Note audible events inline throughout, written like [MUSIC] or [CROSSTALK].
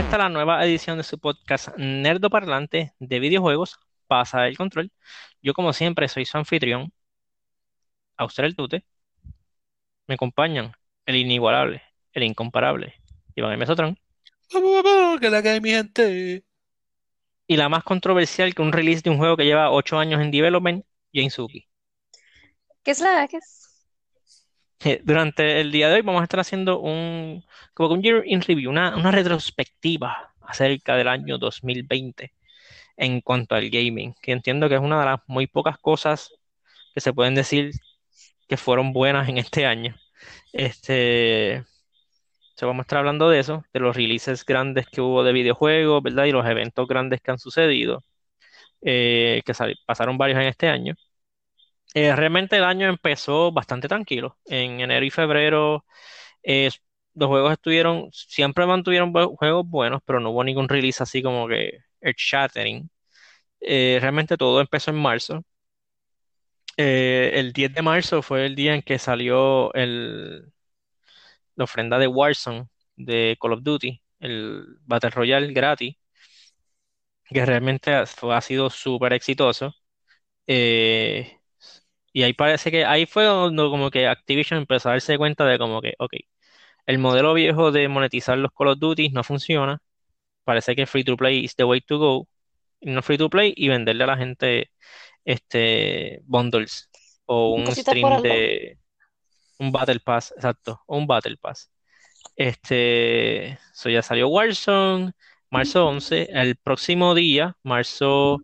Bienvenidos a esta la nueva edición de su podcast Nerdo Parlante de videojuegos, Pasa el Control. Yo como siempre soy su anfitrión, Auster el Tute. Me acompañan el inigualable, el incomparable, Iván M. Sotrón. que la cae mi gente. Y la más controversial que un release de un juego que lleva 8 años en development, Jane Suki. ¿Qué es la que es? Eh, Durante el día de hoy vamos a estar haciendo un, como un year in review, una, una retrospectiva acerca del año 2020 en cuanto al gaming, que entiendo que es una de las muy pocas cosas que se pueden decir que fueron buenas en este año. Este, se vamos a estar hablando de eso, de los releases grandes que hubo de videojuegos, ¿verdad? Y los eventos grandes que han sucedido, eh, que pasaron varios en este año. Eh, realmente el año empezó bastante tranquilo. En enero y febrero eh, los juegos estuvieron, siempre mantuvieron juegos buenos, pero no hubo ningún release así como que earth-shattering. Eh, realmente todo empezó en marzo. El 10 de marzo fue el día en que salió el, la ofrenda de Warzone de Call of Duty, el Battle Royale gratis, que realmente ha, sido súper exitoso. Y ahí parece que ahí fue cuando como que Activision empezó a darse cuenta de como que, ok, el modelo viejo de monetizar los Call of Duty no funciona. Parece que free to play is the way to go. No free to play y venderle a la gente este bundles o un stream de un Battle Pass, exacto, un Battle Pass. Este, eso ya salió Warzone, marzo 11, el próximo día, marzo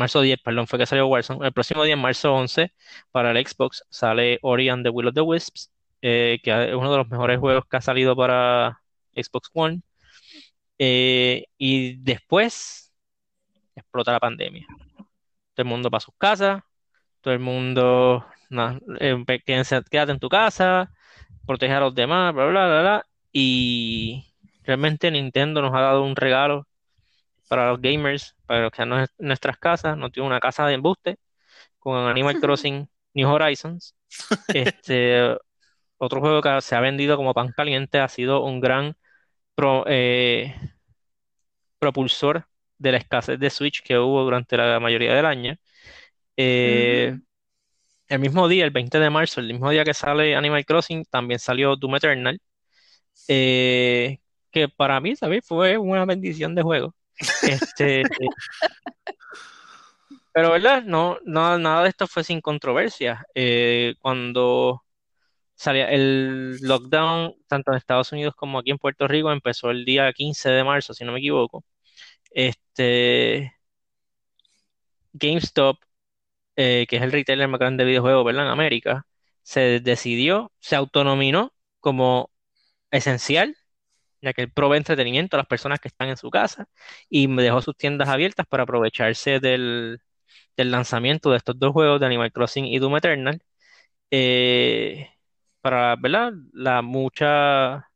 marzo 10, perdón, fue que salió Warzone. El próximo día, marzo 11, para el Xbox, sale Ori and the Will of the Wisps, eh, que es uno de los mejores juegos que ha salido para Xbox One. Eh, y después explota la pandemia. Todo el mundo para sus casas, todo el mundo, na- eh, quédate en tu casa, protege a los demás, bla, bla, bla, bla. Y realmente Nintendo nos ha dado un regalo para los gamers, para los que están en nuestras casas. Nos dio una casa de embuste con Animal [LAUGHS] Crossing New Horizons. Este, otro juego que se ha vendido como pan caliente ha sido un gran pro- eh, propulsor de la escasez de Switch que hubo durante la mayoría del año. Eh, el mismo día, el 20 de marzo, el mismo día que sale Animal Crossing, también salió Doom Eternal, eh, que para mí, ¿sabes? Fue una bendición de juego. Este, pero, ¿verdad? No, no, nada de esto fue sin controversia. Eh, cuando salía el lockdown, tanto en Estados Unidos como aquí en Puerto Rico, empezó el día 15 de marzo, si no me equivoco. Este, GameStop, eh, que es el retailer más grande de videojuegos, ¿verdad? En América, se decidió, se autonominó como esencial, ya que él provee entretenimiento a las personas que están en su casa y me dejó sus tiendas abiertas para aprovecharse del, del lanzamiento de estos dos juegos de Animal Crossing y Doom Eternal. eh, para, ¿verdad? La mucha,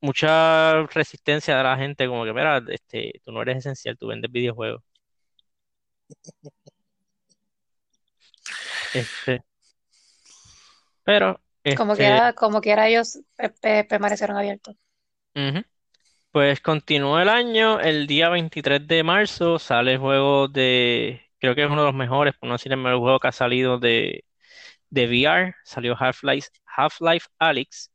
mucha resistencia de la gente, como que, mira, este, tú no eres esencial, tú vendes videojuegos. [LAUGHS] Este, pero, Como este, quiera, como quiera ellos pe- pe- permanecieron abiertos. Pues continúa el año, el día 23 de marzo sale el juego de, creo que es uno de los mejores, por no decir el mejor juego que ha salido de, de VR, salió Half-Life, Half-Life Alyx,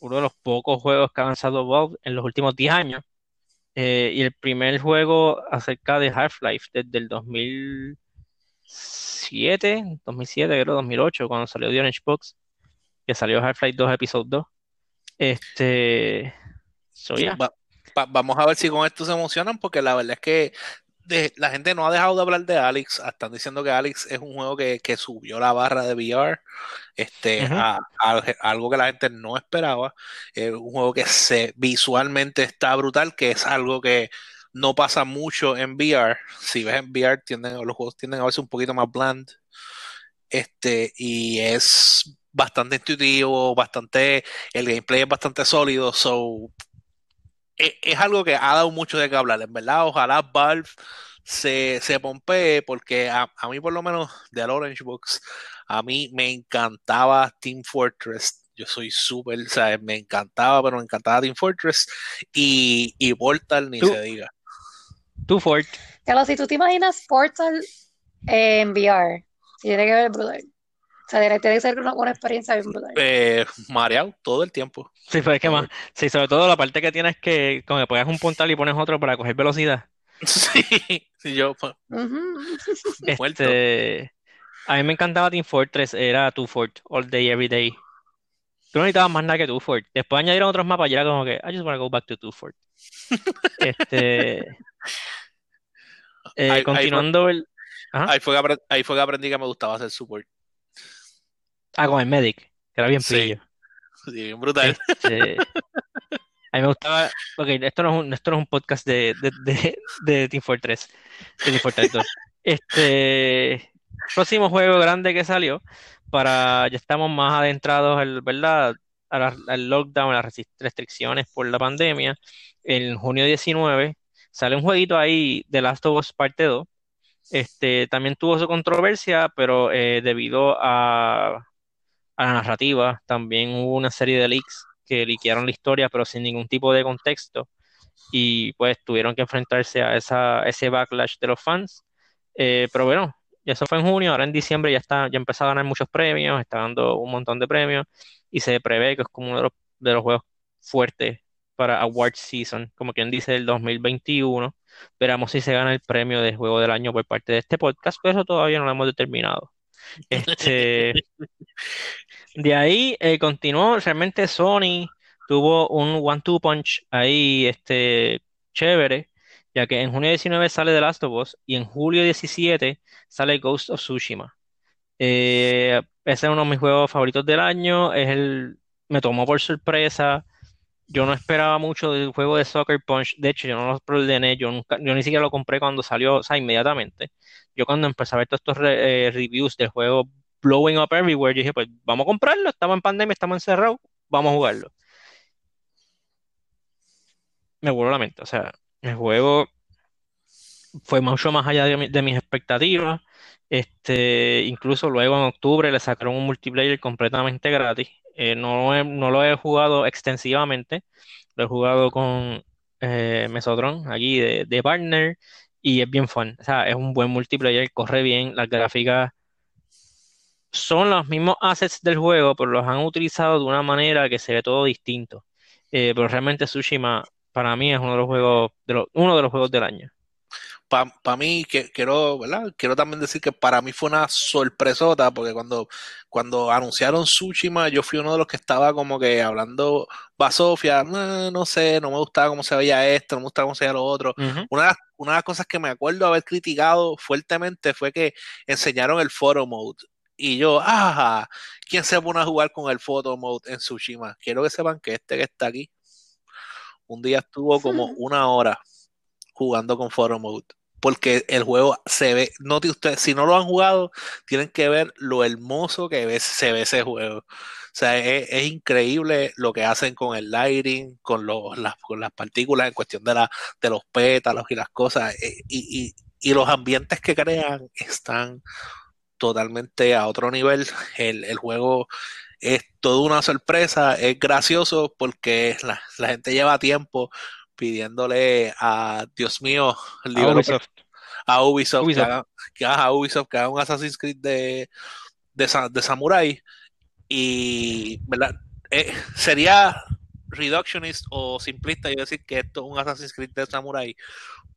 uno de los pocos juegos que ha lanzado Valve en los últimos 10 años, eh, y el primer juego acerca de Half-Life desde el 2007, 2007, creo, 2008, cuando salió The Orange Box, que salió Half-Life 2 Episode 2. Este, so yeah. Va- va- vamos a ver si con esto se emocionan, porque la verdad es que de- la gente no ha dejado de hablar de Alex. Están diciendo que Alex es un juego que, que subió la barra de VR este, Ujú. a, a algo que la gente no esperaba. Es un juego que se visualmente está brutal, que es algo que no pasa mucho en VR. Si ves en VR, tienden, los juegos tienden a verse un poquito más bland. Este, y es bastante intuitivo, bastante, el gameplay es bastante sólido, so es, es algo que ha dado mucho de qué hablar, en verdad. Ojalá Valve se, se pompee, porque a, a mí, por lo menos, de Orange Box, a mí me encantaba Team Fortress. Yo soy súper, o sea, me encantaba, pero me encantaba Team Fortress y, y Portal ni Tú- se diga. Tú, Fort. Carlos, si tú te imaginas Portal en VR, tiene que ver brutal. O sea, tiene tiene que ser una, una experiencia bien brutal. Eh, mareado todo el tiempo. Sí, pues es que más. Sí, sobre todo la parte que tienes que, como que pones un puntal y pones otro para coger velocidad. [LAUGHS] Sí, sí, yo pues, Ujú. [LAUGHS] muerto. Este, a mí me encantaba Team Fortress, era Two Fort, all day, every day. Tú no necesitabas más nada que Two Fort. Después añadieron otros mapas y era como que, I just wanna go back to Two Fort. [LAUGHS] Este, eh, fue- continuando el. Ahí fue, que ahí fue que aprendí que me gustaba hacer support. Ah, con el Medic, que era bien pillo. [LAUGHS] Sí, bien brutal. Este, [LAUGHS] a mí me gustaba, ok, esto no es un, esto no es un podcast de, de, de, de Team Fortress, de Team Fortress 2. Este, próximo juego grande que salió, para, ya estamos más adentrados, al, ¿verdad? a la- al lockdown, a las restricciones por la pandemia. En junio 19 sale un jueguito ahí de Last of Us Parte 2. Este, también tuvo su controversia, pero eh, debido a, a la narrativa, también hubo una serie de leaks que liquearon la historia, pero sin ningún tipo de contexto. Y pues tuvieron que enfrentarse a esa, ese backlash de los fans. Eh, pero bueno, eso fue en junio, ahora en diciembre ya está, ya empezó a ganar muchos premios, está dando un montón de premios y se prevé que es como uno de los, de los juegos fuertes para Award Season, como quien dice, el 2021. Veremos si se gana el premio de juego del año por parte de este podcast, pero eso todavía no lo hemos determinado. Este, de ahí eh, continuó, realmente Sony tuvo un one-two punch ahí, este, chévere, ya que en junio 19 sale The Last of Us y en julio 17 sale Ghost of Tsushima. Eh, ese es uno de mis juegos favoritos del año, es el, me tomó por sorpresa. Yo no esperaba mucho del juego de Soccer Punch. De hecho, yo no lo preordené. Yo nunca, yo ni siquiera lo compré cuando salió, o sea, inmediatamente. Yo cuando empecé a ver todos estos eh, reviews del juego Blowing Up Everywhere, yo dije, pues vamos a comprarlo. Estamos en pandemia, estamos encerrados, vamos a jugarlo. Me voló la mente. O sea, el juego fue mucho más allá de, de mis expectativas. Este, incluso luego en octubre le sacaron un multiplayer completamente gratis. Eh, no, he- no lo he jugado extensivamente, lo he jugado con eh, aquí de, de partner y es bien fun. O sea, es un buen multiplayer, corre bien, las gráficas son los mismos assets del juego, pero los han utilizado de una manera que se ve todo distinto. Eh, pero realmente Tsushima para mí es uno de los juegos, de uno de los juegos del año. Para mí, que, quiero, ¿verdad? Quiero también decir que para mí fue una sorpresota, porque cuando, cuando anunciaron Tsushima, yo fui uno de los que estaba como que hablando basofia, no, no sé, no me gustaba cómo se veía esto, no me gustaba cómo se veía lo otro. Una, de las- una de las cosas que me acuerdo haber criticado fuertemente fue que enseñaron el photo mode. Y yo, ajá, ¿quién se pone a jugar con el photo mode en Tsushima? Quiero que sepan que este que está aquí, un día estuvo como [LAUGHS] una hora jugando con photo mode. Porque el juego se ve, note ustedes, si no lo han jugado, tienen que ver lo hermoso que se ve ese juego. O sea, es, es increíble lo que hacen con el lighting, con, los, las, con las partículas en cuestión de, la, de los pétalos y las cosas. eh, Y, y- y los ambientes que crean están totalmente a otro nivel. El, el juego es toda una sorpresa, es gracioso porque la, la gente lleva tiempo pidiéndole a, Dios mío, A Ubisoft. a Ubisoft, Ubisoft. Que, haga, que haga a Ubisoft que haga un Assassin's Creed de, de, de Samurai y ¿verdad? Eh, sería reductionist o simplista yo decir que esto es un Assassin's Creed de Samurai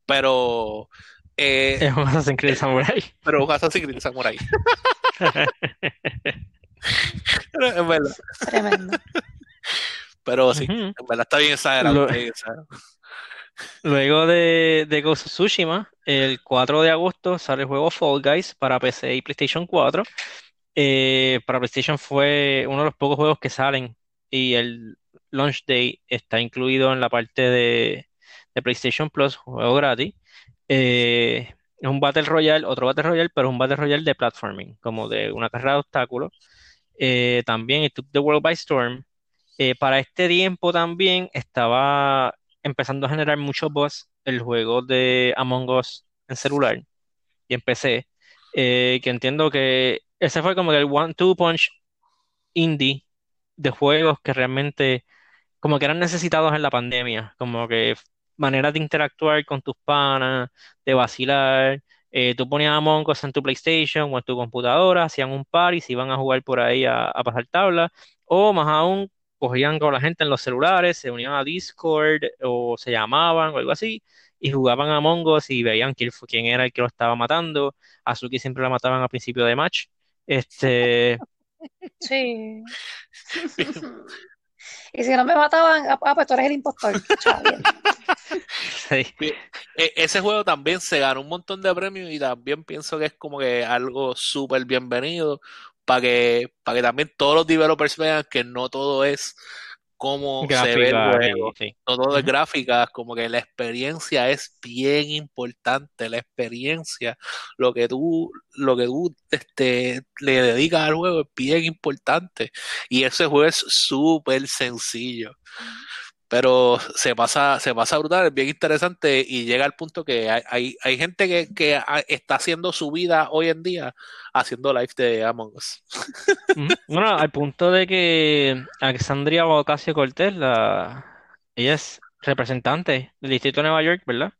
pero eh, Es un Assassin's Creed Samurai. pero un Assassin's Creed de Samurai [LAUGHS] en verdad, Tremendo. Pero sí, en verdad está bien exagerado, Lo- está bien exagerado. [LAUGHS] Luego de, de Ghost of Tsushima, el 4 de agosto sale el juego Fall Guys para PC y PlayStation 4. Eh, para PlayStation fue uno de los pocos juegos que salen y el launch day está incluido en la parte de, de PlayStation Plus, juego gratis. Eh, es un Battle Royale, otro Battle Royale, pero es un Battle Royale de platforming, como de una carrera de obstáculos. Eh, también it took the world by storm. Eh, para este tiempo también estaba empezando a generar mucho buzz el juego de Among Us en celular y en PC, eh, que entiendo que ese fue como el one-two punch indie de juegos que realmente como que eran necesitados en la pandemia, como que maneras de interactuar con tus panas, de vacilar. Eh, tú ponías Among Us en tu PlayStation o en tu computadora, hacían un par y se iban a jugar por ahí a, a pasar tabla, o más aún, cogían con la gente en los celulares, se unían a Discord o se llamaban o algo así, y jugaban a Among Us y veían quién, fue- quién era el que lo estaba matando. A Suki siempre la mataban al principio de match. Este, Sí. [LAUGHS] Y si no me mataban, ah, ah, pues tú eres el impostor. Sí. E- ese juego también se ganó un montón de premios y también pienso que es como que algo súper bienvenido para que, para que también todos los developers vean que no todo es cómo se ve el juego, sí. no todo es gráficas, como que la experiencia es bien importante, la experiencia, lo que tú, lo que tú este, le dedicas al juego es bien importante. Y ese juego es súper sencillo pero se pasa, se pasa brutal, es bien interesante y llega al punto que hay, hay, hay gente que, que está haciendo su vida hoy en día haciendo live de Among Us. Bueno, al punto de que Alexandria Ocasio-Cortez, la, ella es representante del Distrito de Nueva York, ¿verdad?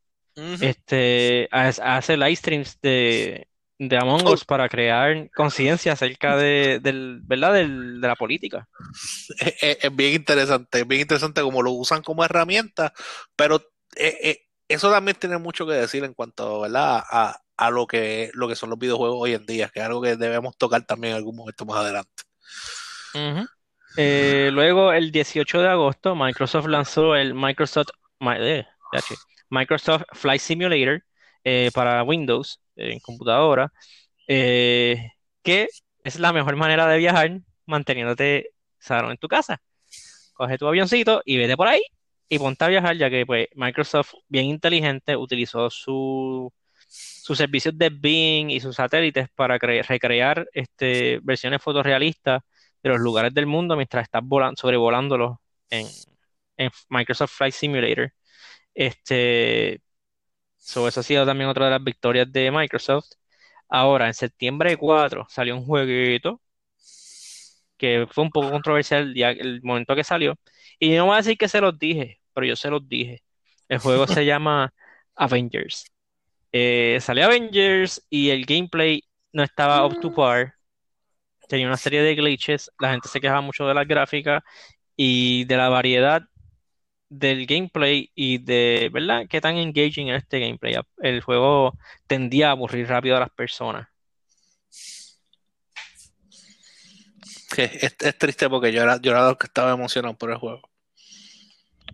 Este, hace live streams de, de Among Oh. Us para crear conciencia acerca de, del, ¿verdad? Del- de la política. Es, es- es bien interesante, es bien interesante como lo usan como herramienta, pero eh, eh, eso también tiene mucho que decir en cuanto, ¿verdad? A, a lo que, lo que son los videojuegos hoy en día, que es algo que debemos tocar también en algún momento más adelante. Eh, luego, el 18 de agosto, Microsoft lanzó el Microsoft. Microsoft Flight Simulator eh, para Windows en computadora, eh, que es la mejor manera de viajar manteniéndote sano en tu casa. Coge tu avioncito y vete por ahí y ponte a viajar, ya que pues, Microsoft, bien inteligente, utilizó su, sus servicios de Bing y sus satélites para cre- recrear este, versiones fotorrealistas de los lugares del mundo mientras estás volando, sobrevolándolos en, en Microsoft Flight Simulator. Este, so, eso ha sido también otra de las victorias de Microsoft. Ahora, en septiembre 4 salió un jueguito que fue un poco controversial el, día- el momento que salió. Y no voy a decir que se los dije, pero yo se los dije. El juego se [LAUGHS] llama Avengers. Eh, salió Avengers y el gameplay no estaba up to par. Tenía una serie de glitches. La gente se quejaba mucho de las gráficas y de la variedad del gameplay y de, ¿verdad? Qué tan engaging era este gameplay. El juego tendía a aburrir rápido a las personas. Que es, es triste porque yo era, yo era el que estaba emocionado por el juego.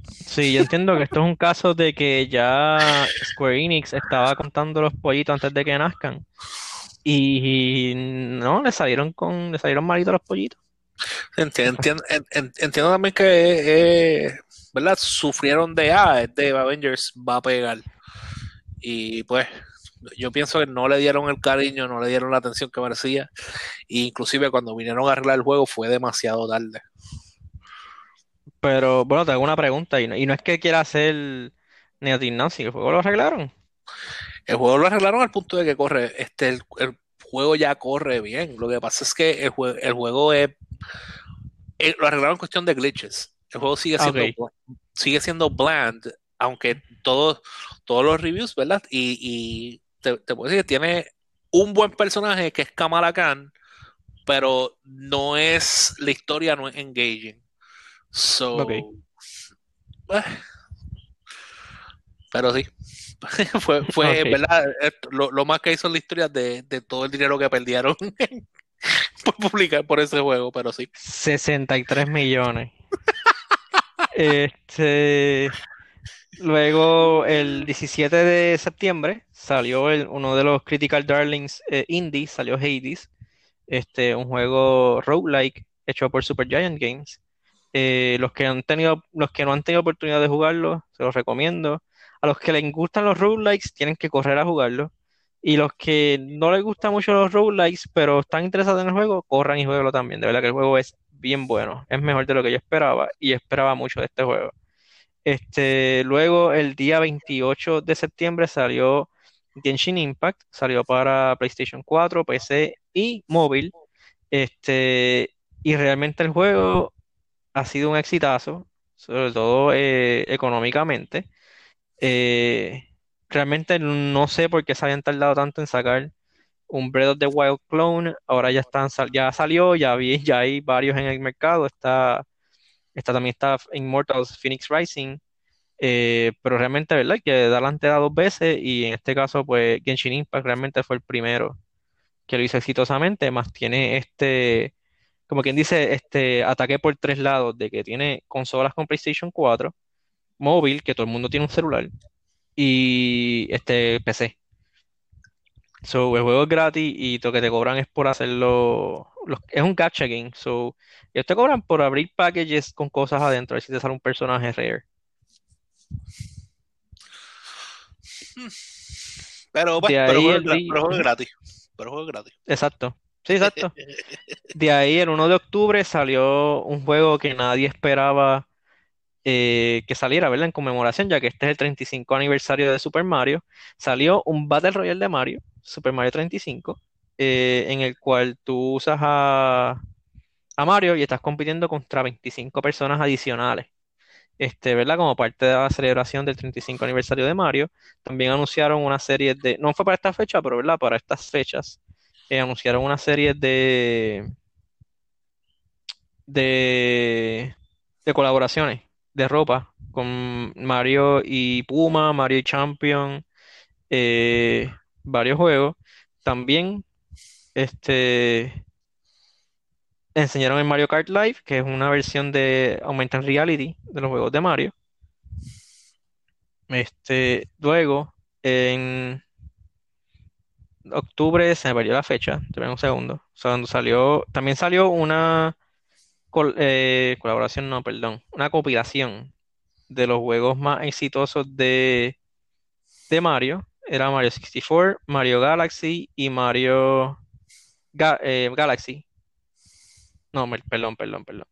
Sí, yo entiendo que esto es un caso de que ya Square Enix estaba contando los pollitos antes de que nazcan. Y no, le salieron con, le salieron malitos los pollitos. Enti- Entiendo, en- en- entiendo también que, eh, ¿verdad? Sufrieron de, ah, este Avengers va a pegar. Y pues, yo pienso que no le dieron el cariño, no le dieron la atención que merecía. E inclusive cuando vinieron a arreglar el juego fue demasiado tarde. Pero bueno, te hago una pregunta y no, y no es que quiera hacer negative Nancy, el juego lo arreglaron. El juego lo arreglaron al punto de que corre, este, el, el juego ya corre bien. Lo que pasa es que el, jue- el juego es, eh, lo arreglaron en cuestión de glitches. El juego sigue siendo, sigue siendo bland, aunque todos, todos los reviews, ¿verdad? Y, y te, te puedo decir que tiene un buen personaje que es Kamala Khan, pero no es, la historia no es engaging. So, eh, pero sí. [LAUGHS] fue, fue. ¿verdad? Lo, lo más que hizo en la historia de, de todo el dinero que perdieron [LAUGHS] [LAUGHS] por publicar por ese juego, pero sí. 63 millones. [LAUGHS] Este, luego, el 17 de septiembre, salió el- uno de los Critical Darlings eh, indie, salió Hades, este, un juego roguelike hecho por Supergiant Games. Eh, los que han tenido, los que no han tenido oportunidad de jugarlo, se los recomiendo. A los que les gustan los roguelikes, tienen que correr a jugarlo. Y los que no les gustan mucho los roguelikes, pero están interesados en el juego, corran y jueguenlo también. De verdad que el juego es bien bueno. Es mejor de lo que yo esperaba y esperaba mucho de este juego. Este, luego, el día 28 de septiembre salió Genshin Impact, salió para PlayStation 4, PC y móvil. Este, y realmente el juego ha sido un exitazo, sobre todo eh, económicamente. Eh, realmente no sé por qué se habían tardado tanto en sacar un Breath of the Wild clone. Ahora ya están, ya salió, ya vi, ya hay varios en el mercado. Está, está también está Immortals Phoenix Rising. Eh, pero realmente, ¿verdad? Que dar la entera dos veces y en este caso, pues Genshin Impact realmente fue el primero que lo hizo exitosamente, más tiene este, como quien dice, este ataque por tres lados, de que tiene consolas con PlayStation 4, móvil, que todo el mundo tiene un celular, y este PC. So, el juego es gratis y lo que te cobran es por hacerlo, los- es un gacha game, so, ellos te cobran por abrir packages con cosas adentro, a ver si te sale un personaje rare. Pero, pues, pero, juego di- pero juego gratis. Pero juego es gratis. Exacto. Sí, exacto. [LAUGHS] De ahí, el 1 de octubre salió un juego que nadie esperaba eh, que saliera, ¿verdad? En conmemoración, ya que este es el 35 aniversario de Super Mario. Salió un Battle Royale de Mario, Super Mario 35, eh, en el cual tú usas a, a Mario y estás compitiendo contra 25 personas adicionales. Este, ¿verdad? Como parte de la celebración del 35 aniversario de Mario, también anunciaron una serie de, no fue para esta fecha, pero ¿verdad? Para estas fechas, eh, anunciaron una serie de, de, de colaboraciones de ropa con Mario y Puma, Mario y Champion, eh, varios juegos. También, este, enseñaron el Mario Kart Live, que es una versión de Augmented Reality de los juegos de Mario. Este, luego, en octubre se me perdió la fecha, te un segundo. Salió, también salió una col- eh, colaboración, no, perdón, una compilación de los juegos más exitosos de, de Mario. Era Mario 64, Mario Galaxy y Mario Ga- eh, Galaxy. No, me- perdón, perdón, perdón.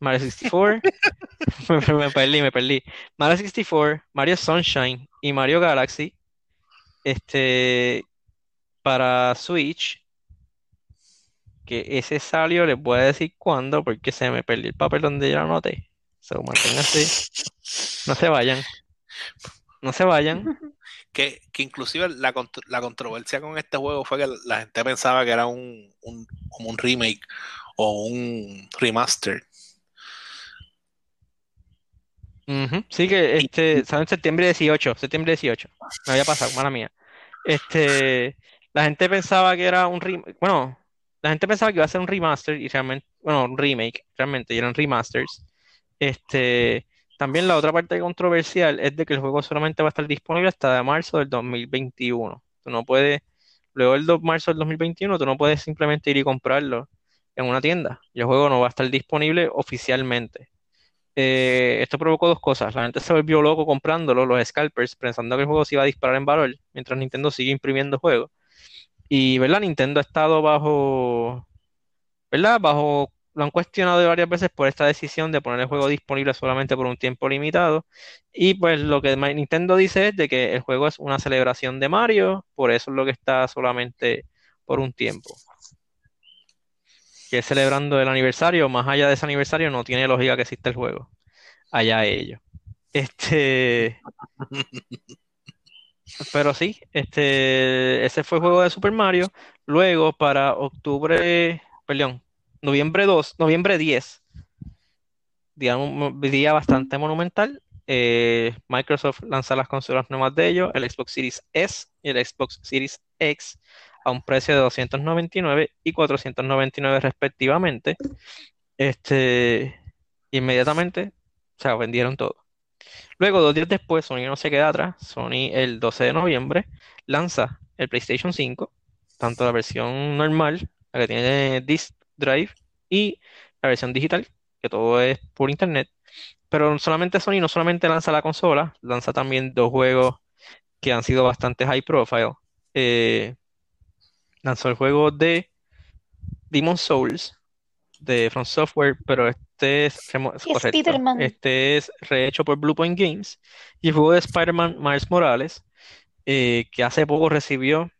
Mario 64, [LAUGHS] [LAUGHS] me, me perdí, me perdí. Mario 64, Mario Sunshine y Mario Galaxy, este, para Switch, que ese salió, les voy a decir cuándo, porque se me perdió el papel donde yo lo anoté. Se lo manténganse, no se vayan, no se vayan. [LAUGHS] Que, que inclusive la, la controversia con este juego fue que la gente pensaba que era un, un- como un remake o un remaster. Sí que este, sale en septiembre 18, septiembre 18. Me había pasado, mala mía. Este, la gente pensaba que era un remake, bueno, la gente pensaba que iba a ser un remaster y realmente, bueno, un remake, realmente, y eran remasters. Este, también la otra parte controversial es de que el juego solamente va a estar disponible hasta marzo del 2021. Tú no puedes, luego del 2 de marzo del 2021, tú no puedes simplemente ir y comprarlo en una tienda. Y el juego no va a estar disponible oficialmente eh, esto provocó dos cosas. La gente se volvió loco comprándolo, los scalpers, pensando que el juego se iba a disparar en valor, mientras Nintendo sigue imprimiendo juegos. Y, ¿verdad? Nintendo ha estado bajo, ¿verdad? Bajo, lo han cuestionado varias veces por esta decisión de poner el juego disponible solamente por un tiempo limitado. Y pues lo que Nintendo dice es de que el juego es una celebración de Mario, por eso es lo que está solamente por un tiempo. Que celebrando el aniversario, más allá de ese aniversario no tiene lógica que exista el juego. Allá ellos. Este, [LAUGHS] pero sí, este, ese fue el juego de Super Mario. Luego, para octubre, perdón, noviembre 2, noviembre 10, día, día bastante monumental. eh, Microsoft lanza las consolas nuevas de ellos, el Xbox Series S y el Xbox Series X, a un precio de 299 y 499 respectivamente. Este, inmediatamente, o sea, vendieron todo. Luego, dos días después, Sony no se queda atrás. Sony el 12 de noviembre lanza el PlayStation 5, tanto la versión normal, la que tiene disk drive, y la versión digital, que todo es por internet. Pero solamente Sony no solamente lanza la consola, lanza también dos juegos que han sido bastante high profile. Eh, lanzó el juego de Demon's Souls de From Software, pero este es, correcto. Este es rehecho por Bluepoint Games. Y el juego de Spider-Man Miles Morales, eh, que hace poco recibió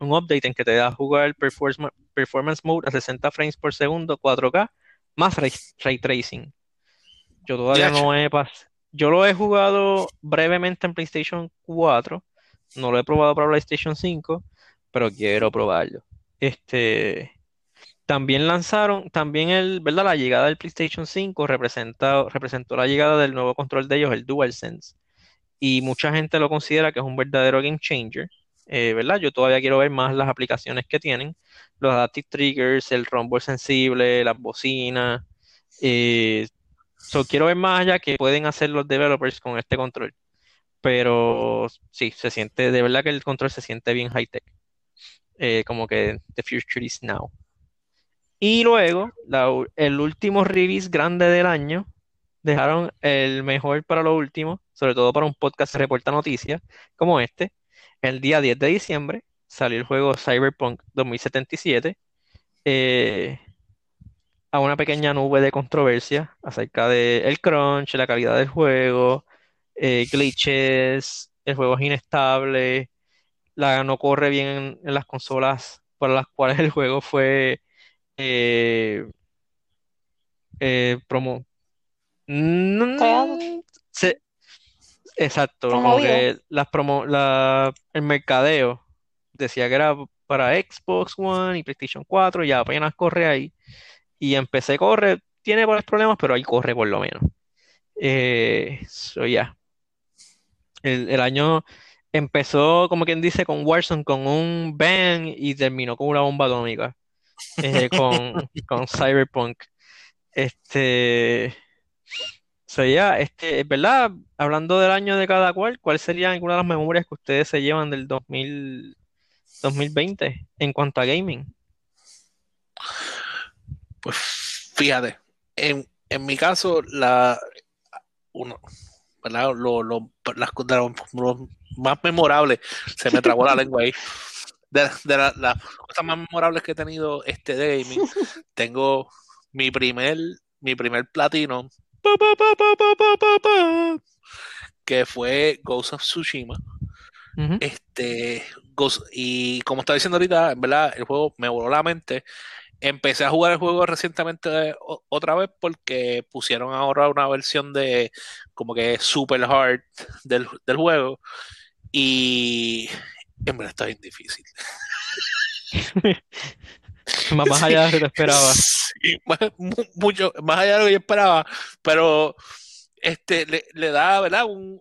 un update en que te da a jugar Performance, Performance Mode a 60 frames por segundo, 4K, más ray, ray tracing. Yo todavía no he pas- Yo lo he jugado brevemente en PlayStation 4. No lo he probado para PlayStation 5, pero quiero probarlo. Este, también lanzaron, también el, ¿verdad? La llegada del PlayStation 5 representa, representó la llegada del nuevo control de ellos, el DualSense. Y mucha gente lo considera que es un verdadero game changer. eh, ¿verdad? Yo todavía quiero ver más las aplicaciones que tienen, los adaptive triggers, el rumble sensible, las bocinas. eh, So, quiero ver más allá que pueden hacer los developers con este control. Pero sí, se siente, de verdad que el control se siente bien high-tech. Eh, como que the future is now. Y luego, el último release grande del año, dejaron el mejor para lo último, sobre todo para un podcast que reporta noticias como este. El día 10 de diciembre salió el juego Cyberpunk 2077. eh, a una pequeña nube de controversia acerca de el crunch, la calidad del juego, eh, glitches, el juego es inestable, la, no corre bien en, en las consolas para las cuales el juego fue eh, eh, promo. Mm, Creado. se- exacto, como que las promo, la, el mercadeo decía que era para Xbox One y PlayStation 4, y apenas corre ahí. Y en PC corre, tiene varios problemas, pero ahí corre por lo menos. Eh, so ya. El, el año empezó, como quien dice, con Warzone, con un bang y terminó con una bomba atómica. Eh, con, con Cyberpunk. Este. Ya, este, ¿verdad? Hablando del año de cada cual, ¿cuáles serían algunas de las memorias que ustedes se llevan del 2000, 2020 en cuanto a gaming? Pues fíjate, en, en mi caso, la uno, ¿verdad? Lo, lo- las co- de lo, lo más memorables, se me trabó la lengua ahí de, las cosas más memorables que he tenido este de [LAUGHS] tengo mi primer, mi primer platino, que fue Ghost of Tsushima. Este, Ghost, y como estaba diciendo ahorita, en verdad, el juego me voló la mente. Empecé a jugar el juego recientemente eh, otra vez porque pusieron ahora una versión de como que super hard del, del juego. Y en verdad está bien difícil. [LAUGHS] Más, más allá de lo que te esperaba. Sí, más, mu- mucho, más allá de lo que yo esperaba, pero este le, le da, ¿verdad? Un,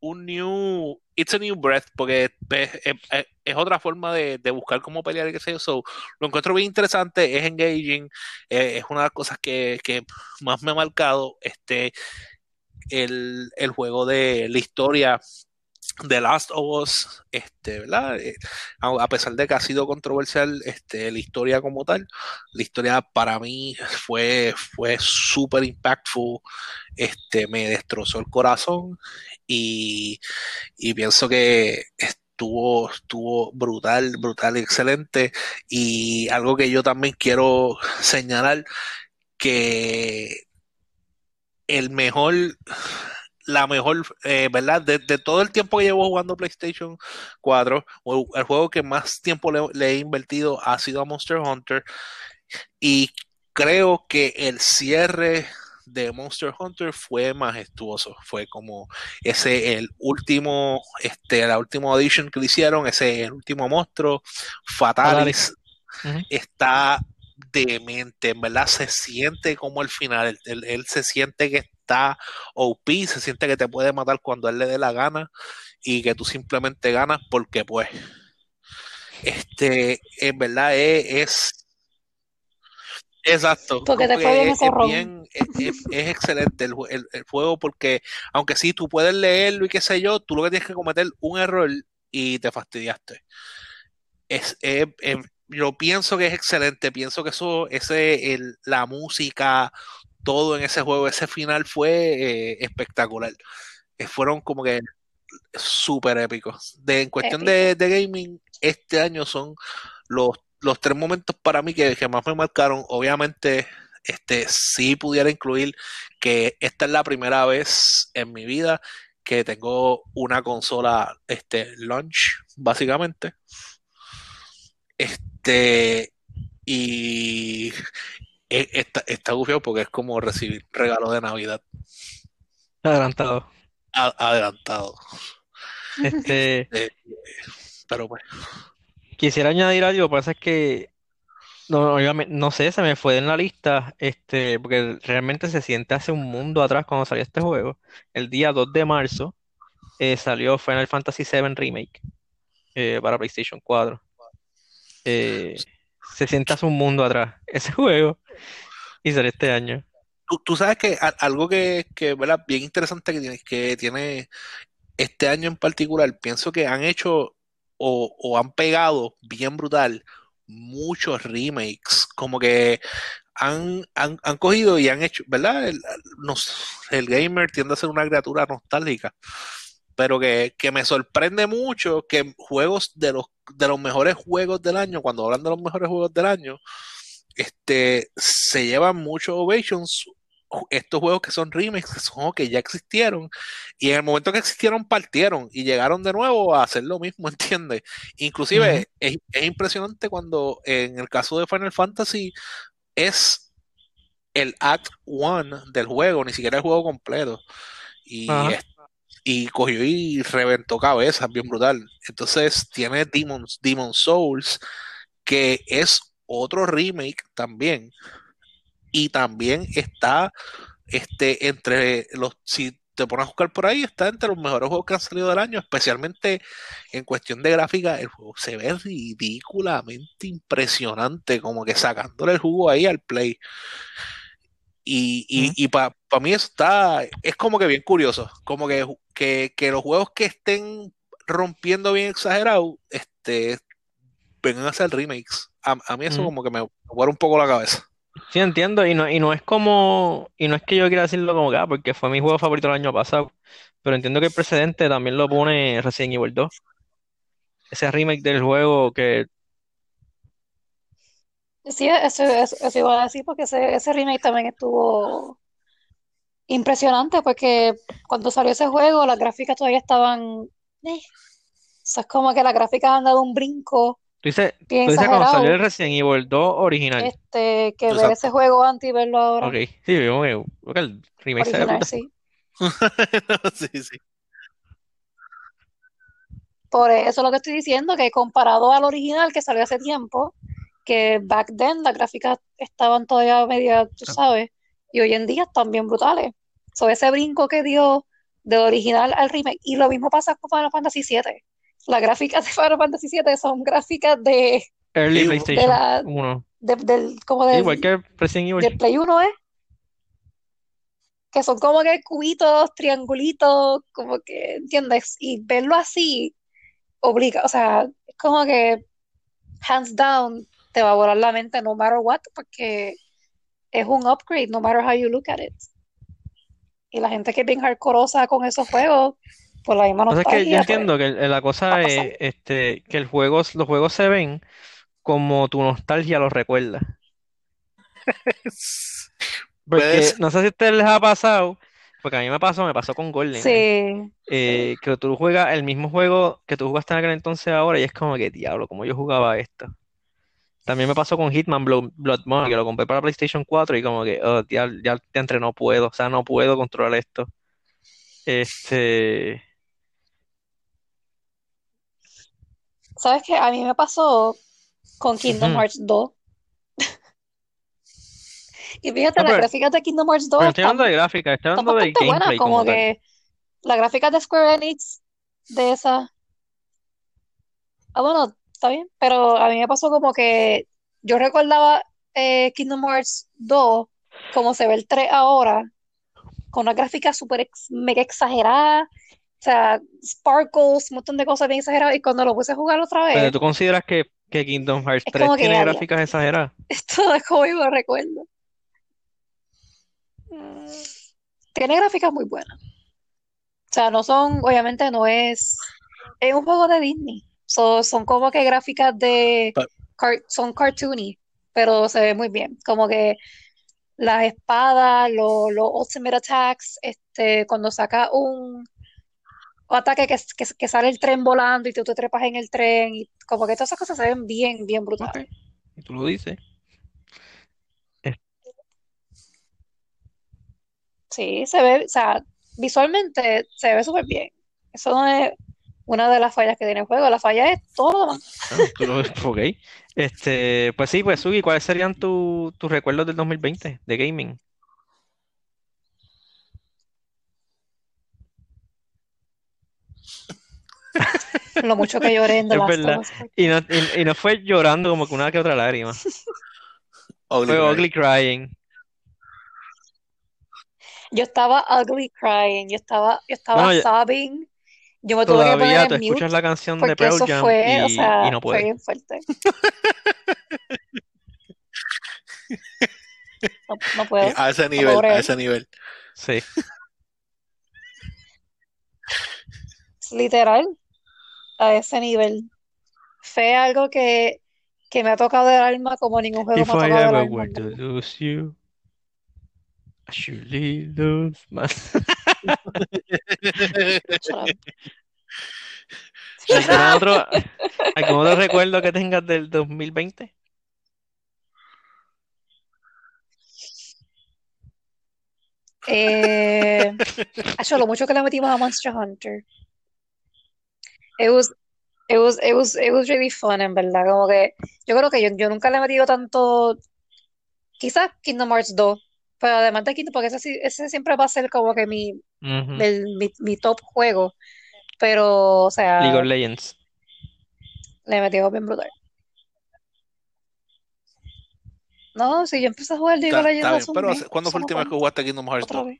un new, it's a new breath, porque es, es- es- es otra forma de, de buscar cómo pelear qué sé yo. So, lo encuentro bien interesante, es engaging, eh, es una de las cosas que, que más me ha marcado, este, el, el juego de la historia The Last of Us, este, ¿verdad? Eh, a, pesar de que ha sido controversial, este, la historia como tal, la historia para mí fue, fue súper impactful, este, me destrozó el corazón y, y pienso que estuvo, estuvo brutal, brutal, excelente y algo que yo también quiero señalar que el mejor la mejor, eh, ¿verdad? De, de todo el tiempo que llevo jugando PlayStation 4, o el juego que más tiempo le, le he invertido ha sido a Monster Hunter. Y creo que el cierre de Monster Hunter fue majestuoso. Fue como ese, el último, este, la última audition que le hicieron, ese, el último monstruo, Fatalis, está demente, en verdad se siente como el final, él, él- él se siente que está OP, se siente que te puede matar cuando él le dé la gana y que tú simplemente ganas porque pues este en verdad es, es- exacto Porque te es, ese es ron. bien es, es- es excelente el, jue- el- el juego porque aunque sí tú puedes leerlo y qué sé yo, tú lo que tienes que cometer un error y te fastidiaste es, yo pienso que es excelente, pienso que eso, ese, el- la música, todo en ese juego, ese final fue eh, espectacular. Eh, fueron como que súper épicos. De, en cuestión de, de gaming, este año son los, los tres momentos para mí que, que más me marcaron. Obviamente, este, sí pudiera incluir que esta es la primera vez en mi vida que tengo una consola este, launch, básicamente. Este, y, está, está gufiado porque es como recibir regalo de Navidad Adelantado. a- adelantado. Este, [LAUGHS] Eh, pero pues, quisiera añadir algo, pasa es que no, no sé, se me fue en la lista, este, porque realmente se siente hace un mundo atrás cuando salió este juego. El día 2 de marzo eh, salió Final Fantasy VII Remake eh, para PlayStation 4. Eh, se siente hace un mundo atrás [LAUGHS] ese juego y salió este año. tú, sabes que algo que, que bien interesante que tiene, que tiene este año en particular, pienso que han hecho o, o han pegado bien brutal muchos remakes, como que han, han, han cogido y han hecho, ¿verdad? El, nos- el gamer tiende a ser una criatura nostálgica, pero que, que me sorprende mucho que juegos de los, de los mejores juegos del año, cuando hablan de los mejores juegos del año, este, se llevan muchos ovations estos juegos que son remakes, que son juegos que ya existieron, y en el momento que existieron partieron y llegaron de nuevo a hacer lo mismo, [LAUGHS] ¿entiendes? Inclusive es, es impresionante cuando en el caso de Final Fantasy es el Act 1 del juego, ni siquiera el juego completo. Y, es- y cogió y reventó cabezas, bien brutal. Entonces tiene Demon's, Demon Souls, que es otro remake también. Y también está este, entre los, si te pones a buscar por ahí, está entre los mejores juegos que han salido del año, especialmente en cuestión de gráfica, el juego se ve ridículamente impresionante, como que sacándole el jugo ahí al play. Y, y, y para mí eso está, es como que bien curioso, como que, que, que los juegos que estén rompiendo bien exagerado, este, vengan a hacer remakes. A, a mí eso como que me vuela un poco la cabeza. Sí, entiendo, y no, y no es como, y no es que yo quiera decirlo como que, ah, porque fue mi juego favorito el año pasado, pero entiendo que el precedente también lo pone Resident Evil 2, ese remake del juego que, Sí, eso, eso, eso iba a decir porque ese, ese remake también estuvo impresionante porque cuando salió ese juego las gráficas todavía estaban... eh. O sea, es como que las gráficas han dado un brinco tú dices, bien tú dices cuando salió el Resident Evil 2 original, Este, que ver ese juego antes y verlo ahora ok, sí, que el remake original, sí. [LAUGHS] Sí, sí. Por eso es lo que estoy diciendo, que comparado al original que salió hace tiempo, que back then las gráficas estaban todavía media, tú Ah. sabes, y hoy en día están bien brutales. So, ese brinco que dio de original al remake, y lo mismo pasa con Final Fantasy VII. Las gráficas de Final Fantasy VII son gráficas de, Early Sí, de PlayStation la, 1, de- del, como del, igual que Resident Evil, del Play 1, ¿eh? Que son como que cubitos, triangulitos, como que, ¿entiendes? Y verlo así obliga, o sea, es como que hands down te va a volar la mente no matter what, porque es un upgrade, no matter how you look at it. Y la gente que es bien hardcoreosa con esos juegos, por la misma O sea, es que yo nostalgia, pues entiendo que la cosa es este, que el juego, los juegos se ven como tu nostalgia los recuerda. [LAUGHS] Puede Porque no sé si a ustedes les ha pasado, porque a mí me pasó, me pasó con GoldenEye, Sí, eh, que tú juegas el mismo juego que tú jugaste en aquel entonces ahora y es como que, diablo, como yo jugaba esto. También me pasó con Hitman Blood, Blood Money, que lo compré para PlayStation 4 y como que, oh, ya, ya te entre, no puedo, o sea, no puedo controlar esto. Este, ¿sabes qué? A mí me pasó con Kingdom. Hearts 2. [LAUGHS] Y fíjate, No, las pero, gráficas de Kingdom Hearts 2 pero no estoy hablando de gráfica, estoy hablando de gameplay como como que las gráficas de Square Enix de esa, ah, bueno, está bien, pero a mí me pasó como que yo recordaba eh, Kingdom Hearts 2 como se ve el 3 ahora, con una gráfica súper ex- mega exagerada, o sea, sparkles, un montón de cosas bien exageradas, y cuando lo puse a jugar otra Pero vez, tú consideras que, que Kingdom Hearts es 3 como que, tiene gráficas exageradas. [LAUGHS] esto es como yo lo recuerdo. Mm, Tiene gráficas muy buenas. O sea, no son, obviamente no es, es un juego de Disney. So, son como que gráficas de, car- son cartoony, pero se ve muy bien. Como que las espadas, los, los ultimate attacks, este, cuando saca un, un ataque que, que, que sale el tren volando y tú te trepas en el tren, y como que todas esas cosas se ven bien, bien brutales. y tú lo dices. Es- Sí, se ve, o sea, visualmente se ve súper bien. Eso no es una de las fallas que tiene el juego. La falla es todo. Ah, [LAUGHS] ok. Este, pues sí, pues Sugi, ¿cuáles serían tu- tus recuerdos del 2020 de gaming? [LAUGHS] Lo mucho que lloré en The Es Last verdad. of Us. Y no, y, y no fue llorando como que una que otra lágrima. [LAUGHS] Ugly Fue ugly crying. Yo estaba ugly crying, yo estaba, yo estaba sobbing. Yo me tuve que poner Todavía en tú mute escuchas la canción de porque Pearl Jam fue, o y, sea, y no fue puedes. bien fuerte. [LAUGHS] No, no puedo. A ese puedo nivel, a creer. ese nivel. Sí. Es literal, a ese nivel. Fue algo que, que me ha tocado el alma como ningún juego If me ha I tocado el ever alma. were to lose you, I surely lose my... [LAUGHS] ¿Algún otro, algún otro recuerdo que tengas del 2020? Eh, lo mucho que le metimos a Monster Hunter. It was, it was, it was, it was really fun, en verdad. Como que yo creo que yo, yo nunca le he metido tanto, quizás Kingdom Hearts 2, pero además de Kingdom, porque ese, ese siempre va a ser como que mi, El- mi, mi top juego. Pero, o League sea, of Legends. le metimos bien brutal. No, si yo empecé a jugar League Está, of Legends está bien, hace un pero mes, ¿cuándo fue última vez que cuenta. jugaste Kingdom Hearts Otra 2? vez.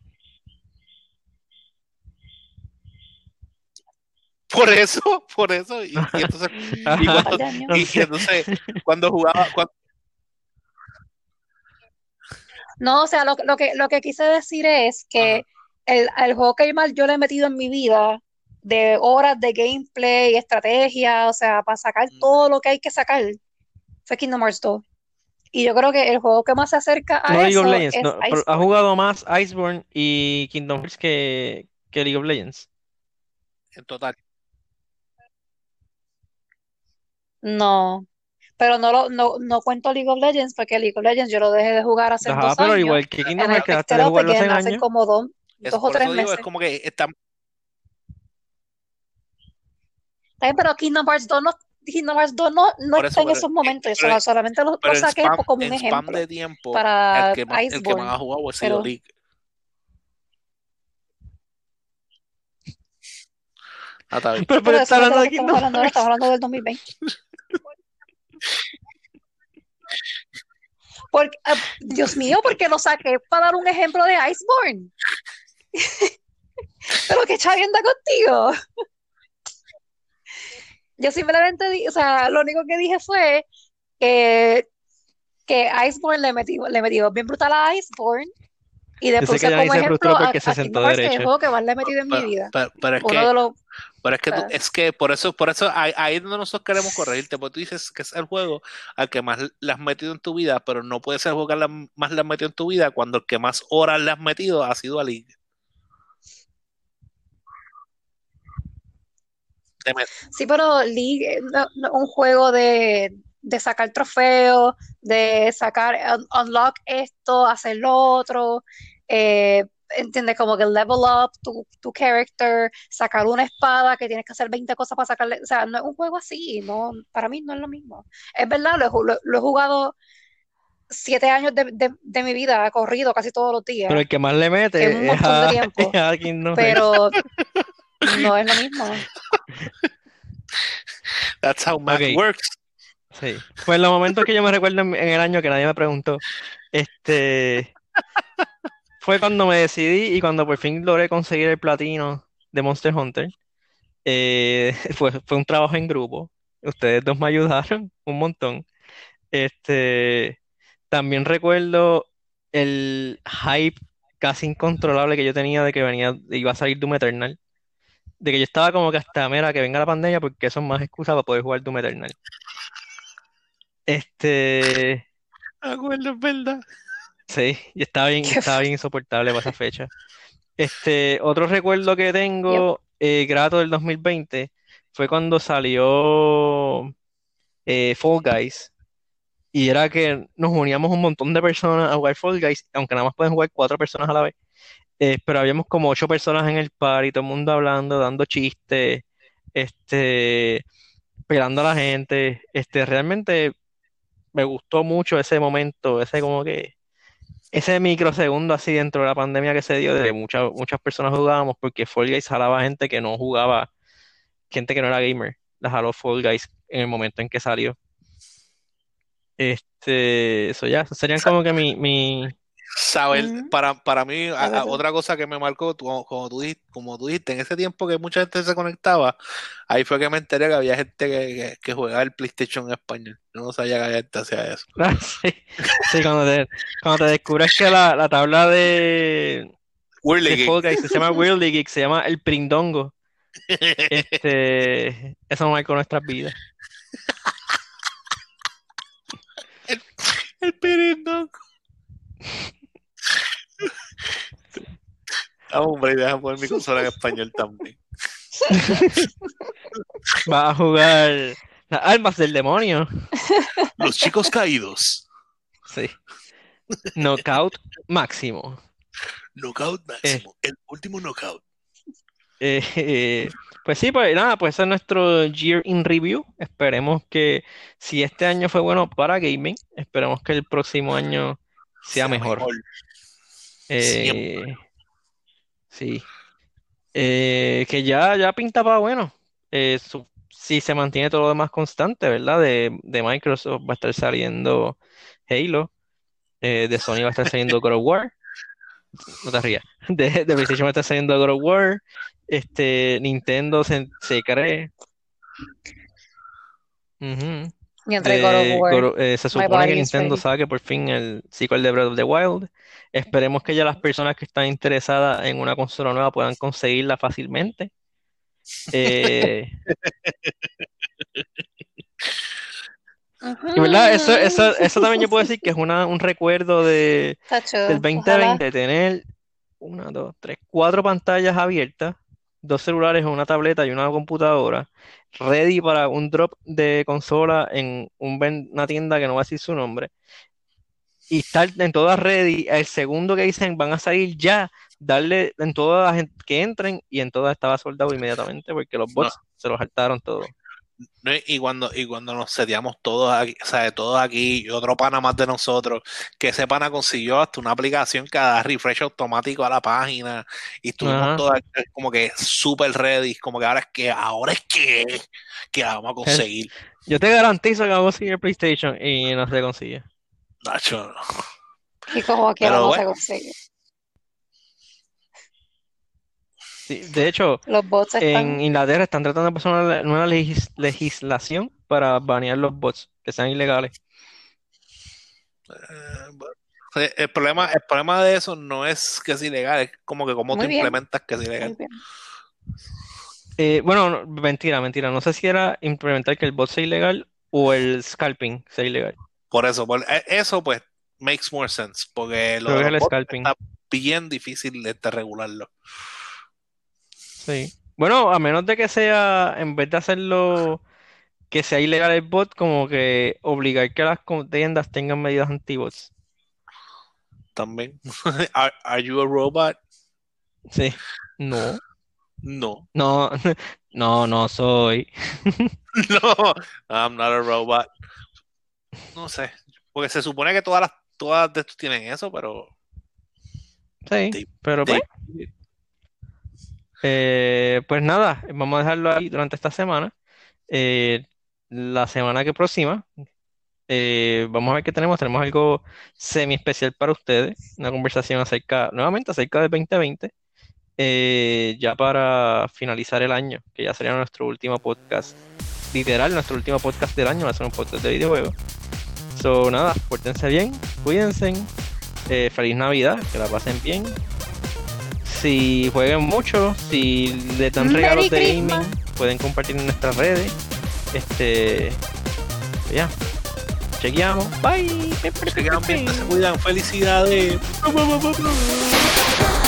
Por eso, por eso. Y, y entonces, [LAUGHS] y cuando, y, y entonces, cuando jugaba, cuando- No, o sea, lo, lo que, lo que quise decir es que el, el juego que más yo le he metido en mi vida, de horas de gameplay, estrategia, o sea, para sacar Mm. todo lo que hay que sacar, fue Kingdom Hearts 2. Y yo creo que el juego que más se acerca a No League of eso Legends, es no, pero has Iceborne. jugado más Iceborne y Kingdom Hearts que, que League of Legends. en total. No, pero no, lo, no, no cuento League of Legends porque League of Legends yo lo dejé de jugar hace Ajá, dos pero años. igual que Kingdom Hearts que dejaste de jugarlo hace años. como dos, Es, dos o tres eso digo, es meses. como que está, Está bien, pero Kingdom Hearts 2 no, Kingdom Hearts 2 no, está eso, en esos momentos. Pero, solamente lo, saqué spam, como en un spam ejemplo de tiempo, el para que más, el que más ha jugado ha sido Pero League. Ah, está bien. Pero, está hablando de estamos Kingdom hablando ahora, Hearts. estamos hablando del 2020. Porque, ah, Dios mío, ¿por qué lo saqué para dar un ejemplo de Iceborne? [LAUGHS] Pero qué chavienda contigo. Yo simplemente, di- o sea, lo único que dije fue que, que Iceborne le metí, le metí bien brutal a Iceborne y sé que como se ejemplo a, porque se a sentó el juego que más le he metido en mi vida. pero, pero es Uno que, de los, pero es que, tú- es que por eso, por eso ahí, ahí es donde nosotros queremos corregirte, porque tú dices que es el juego al que más le has metido en tu vida, pero no puede ser el juego que la- más le has metido en tu vida cuando el que más horas le has metido ha sido a League. Te Sí, pero League eh, no, no, un juego de, de sacar trofeos, de sacar, un- unlock esto, hacer lo otro, eh, ¿entiendes? Como que level up tu, tu character, sacar una espada que tienes que hacer 20 cosas para sacarle, o sea, no es un juego así, no, para mí no es lo mismo. Es verdad, lo lo, lo he jugado siete años de, de, de mi vida, he corrido casi todos los Pero días, el que más le que es un mete es montón de tiempo, [LAUGHS] es pero no es lo mismo. [LAUGHS] That's how math works. sí. Pues los momentos que yo me recuerdo en, en el año que nadie me preguntó, este, [LAUGHS] fue cuando me decidí y cuando por fin logré conseguir el platino de Monster Hunter. Eh, [LAUGHS] fue, fue un trabajo en grupo. Ustedes dos me ayudaron un montón. Este, también recuerdo el hype casi incontrolable que yo tenía de que venía, iba a salir Doom Eternal. De que yo estaba como que hasta, mira, que venga la pandemia porque eso es más excusa para poder jugar Doom Eternal. Este, acuerdo, es verdad. sí, yo estaba bien, [LAUGHS] estaba bien insoportable para esa fecha. Este, otro recuerdo que tengo eh, grato del 2020 fue cuando salió eh, Fall Guys. Y era que nos uníamos un montón de personas a jugar Fall Guys, aunque nada más pueden jugar cuatro personas a la vez. Eh, pero habíamos como ocho personas en el par y todo el mundo hablando, dando chistes, este, pelando a la gente. Este, realmente me gustó mucho ese momento, ese como que, ese microsegundo así dentro de la pandemia que se dio, de que muchas, muchas personas jugábamos, porque Fall Guys jalaba gente que no jugaba, gente que no era gamer, la jaló Fall Guys en el momento en que salió. Este, eso ya, serían como que mi, mi, Saber, Ujú. para, para mí, a- a- otra cosa que me marcó, tú- como, tú, como tú dijiste, en ese tiempo que mucha gente se conectaba, ahí fue que me enteré que había gente que, que, que jugaba el PlayStation en español. Yo no sabía que había gente hacía eso. [LAUGHS] Ah, sí, sí, cuando te, cuando te descubres que la, la tabla de, Whirly de Geek. Fall Guys se llama [LAUGHS] Whirly Geek, se llama El Prindongo. Este, eso marcó nuestras vidas. El pirindongo. [LAUGHS] Ah, hombre, y deja poner mi consola en [LAUGHS] español también. [LAUGHS] Vas a jugar las armas del demonio. [LAUGHS] Los chicos caídos. Sí. Knockout máximo. Knockout máximo. El último knockout. Eh, eh, pues sí, pues nada, pues ese es nuestro Year in Review. Esperemos que si este año fue bueno para gaming, esperemos que el próximo año sea mejor. Eh, sí. Eh, que ya, ya pinta para bueno. Eh, su- si se mantiene todo lo demás constante, ¿verdad? De, de Microsoft va a estar saliendo Halo. eh, de Sony va a estar saliendo God of War. No te rías. [LAUGHS] De, de PlayStation va a estar saliendo God of War. Este, Nintendo se, se cree. Ujú. Y entre God of War. God of- eh, se supone que Nintendo ready. saque por fin el sequel de Breath of the Wild. Esperemos que ya las personas que están interesadas en una consola nueva puedan conseguirla fácilmente. Eh, y verdad, eso, eso, eso también yo puedo decir que es una, un recuerdo de, Tacho, del ojalá. 2020, tener una, dos, tres, cuatro pantallas abiertas, dos celulares, una tableta y una computadora, ready para un drop de consola en un una tienda que no va a decir su nombre, y estar en todas ready, el segundo que dicen van a salir ya, darle en todas las que entren, y en todas estaba soldado inmediatamente, porque los bots se los saltaron todos. ¿no? Y cuando, y cuando nos seteamos todos aquí, o sea, todos aquí, y otro pana más de nosotros, que ese pana consiguió hasta una aplicación que da refresh automático a la página, y estuvimos Ajá. todos como que super ready, como que ahora es que, ahora es que, que la vamos a conseguir. Yo te garantizo que vamos a conseguir el PlayStation y no se consigue. Nacho, Y como que Pero no bueno. se consigue. Sí, de hecho, Los bots en. Inglaterra están tratando de pasar una, una legis- legislación para banear los bots, que sean ilegales. eh, bueno. El problema, el problema de eso no es que es ilegal, es como que cómo Muy tú bien. implementas que es ilegal. Eh, bueno, no, mentira, mentira. No sé si era implementar que el bot sea ilegal o el scalping sea ilegal. Por eso, por- eh, eso pues makes more sense, porque lo de está bien difícil de este regularlo. Sí. Bueno, a menos de que sea, en vez de hacerlo que sea ilegal el bot, como que obligar que las tiendas tengan medidas anti-bots. También. [LAUGHS] Are, are you a robot? Sí. No, No. no, [LAUGHS] no, no soy. [LAUGHS] No, I'm not a robot. No sé, porque se supone que todas las todas de estos tienen eso, pero Sí, pero pues, eh, pues nada, vamos a dejarlo ahí durante esta semana. Eh, la semana que próxima, eh, vamos a ver qué tenemos. Tenemos algo semi especial para ustedes, una conversación acerca, nuevamente acerca del 2020, eh, ya para finalizar el año, que ya sería nuestro último podcast, literal, nuestro último podcast del año, va a ser un podcast de videojuegos. So, nada, pórtense bien, cuídense, eh, feliz Navidad, que la pasen bien. Si jueguen mucho, si les dan Merry regalos de Christmas. gaming, pueden compartir en nuestras redes. Este, ya, chequeamos. Bye. se quedan bien, se cuidan. Felicidades. [LAUGHS]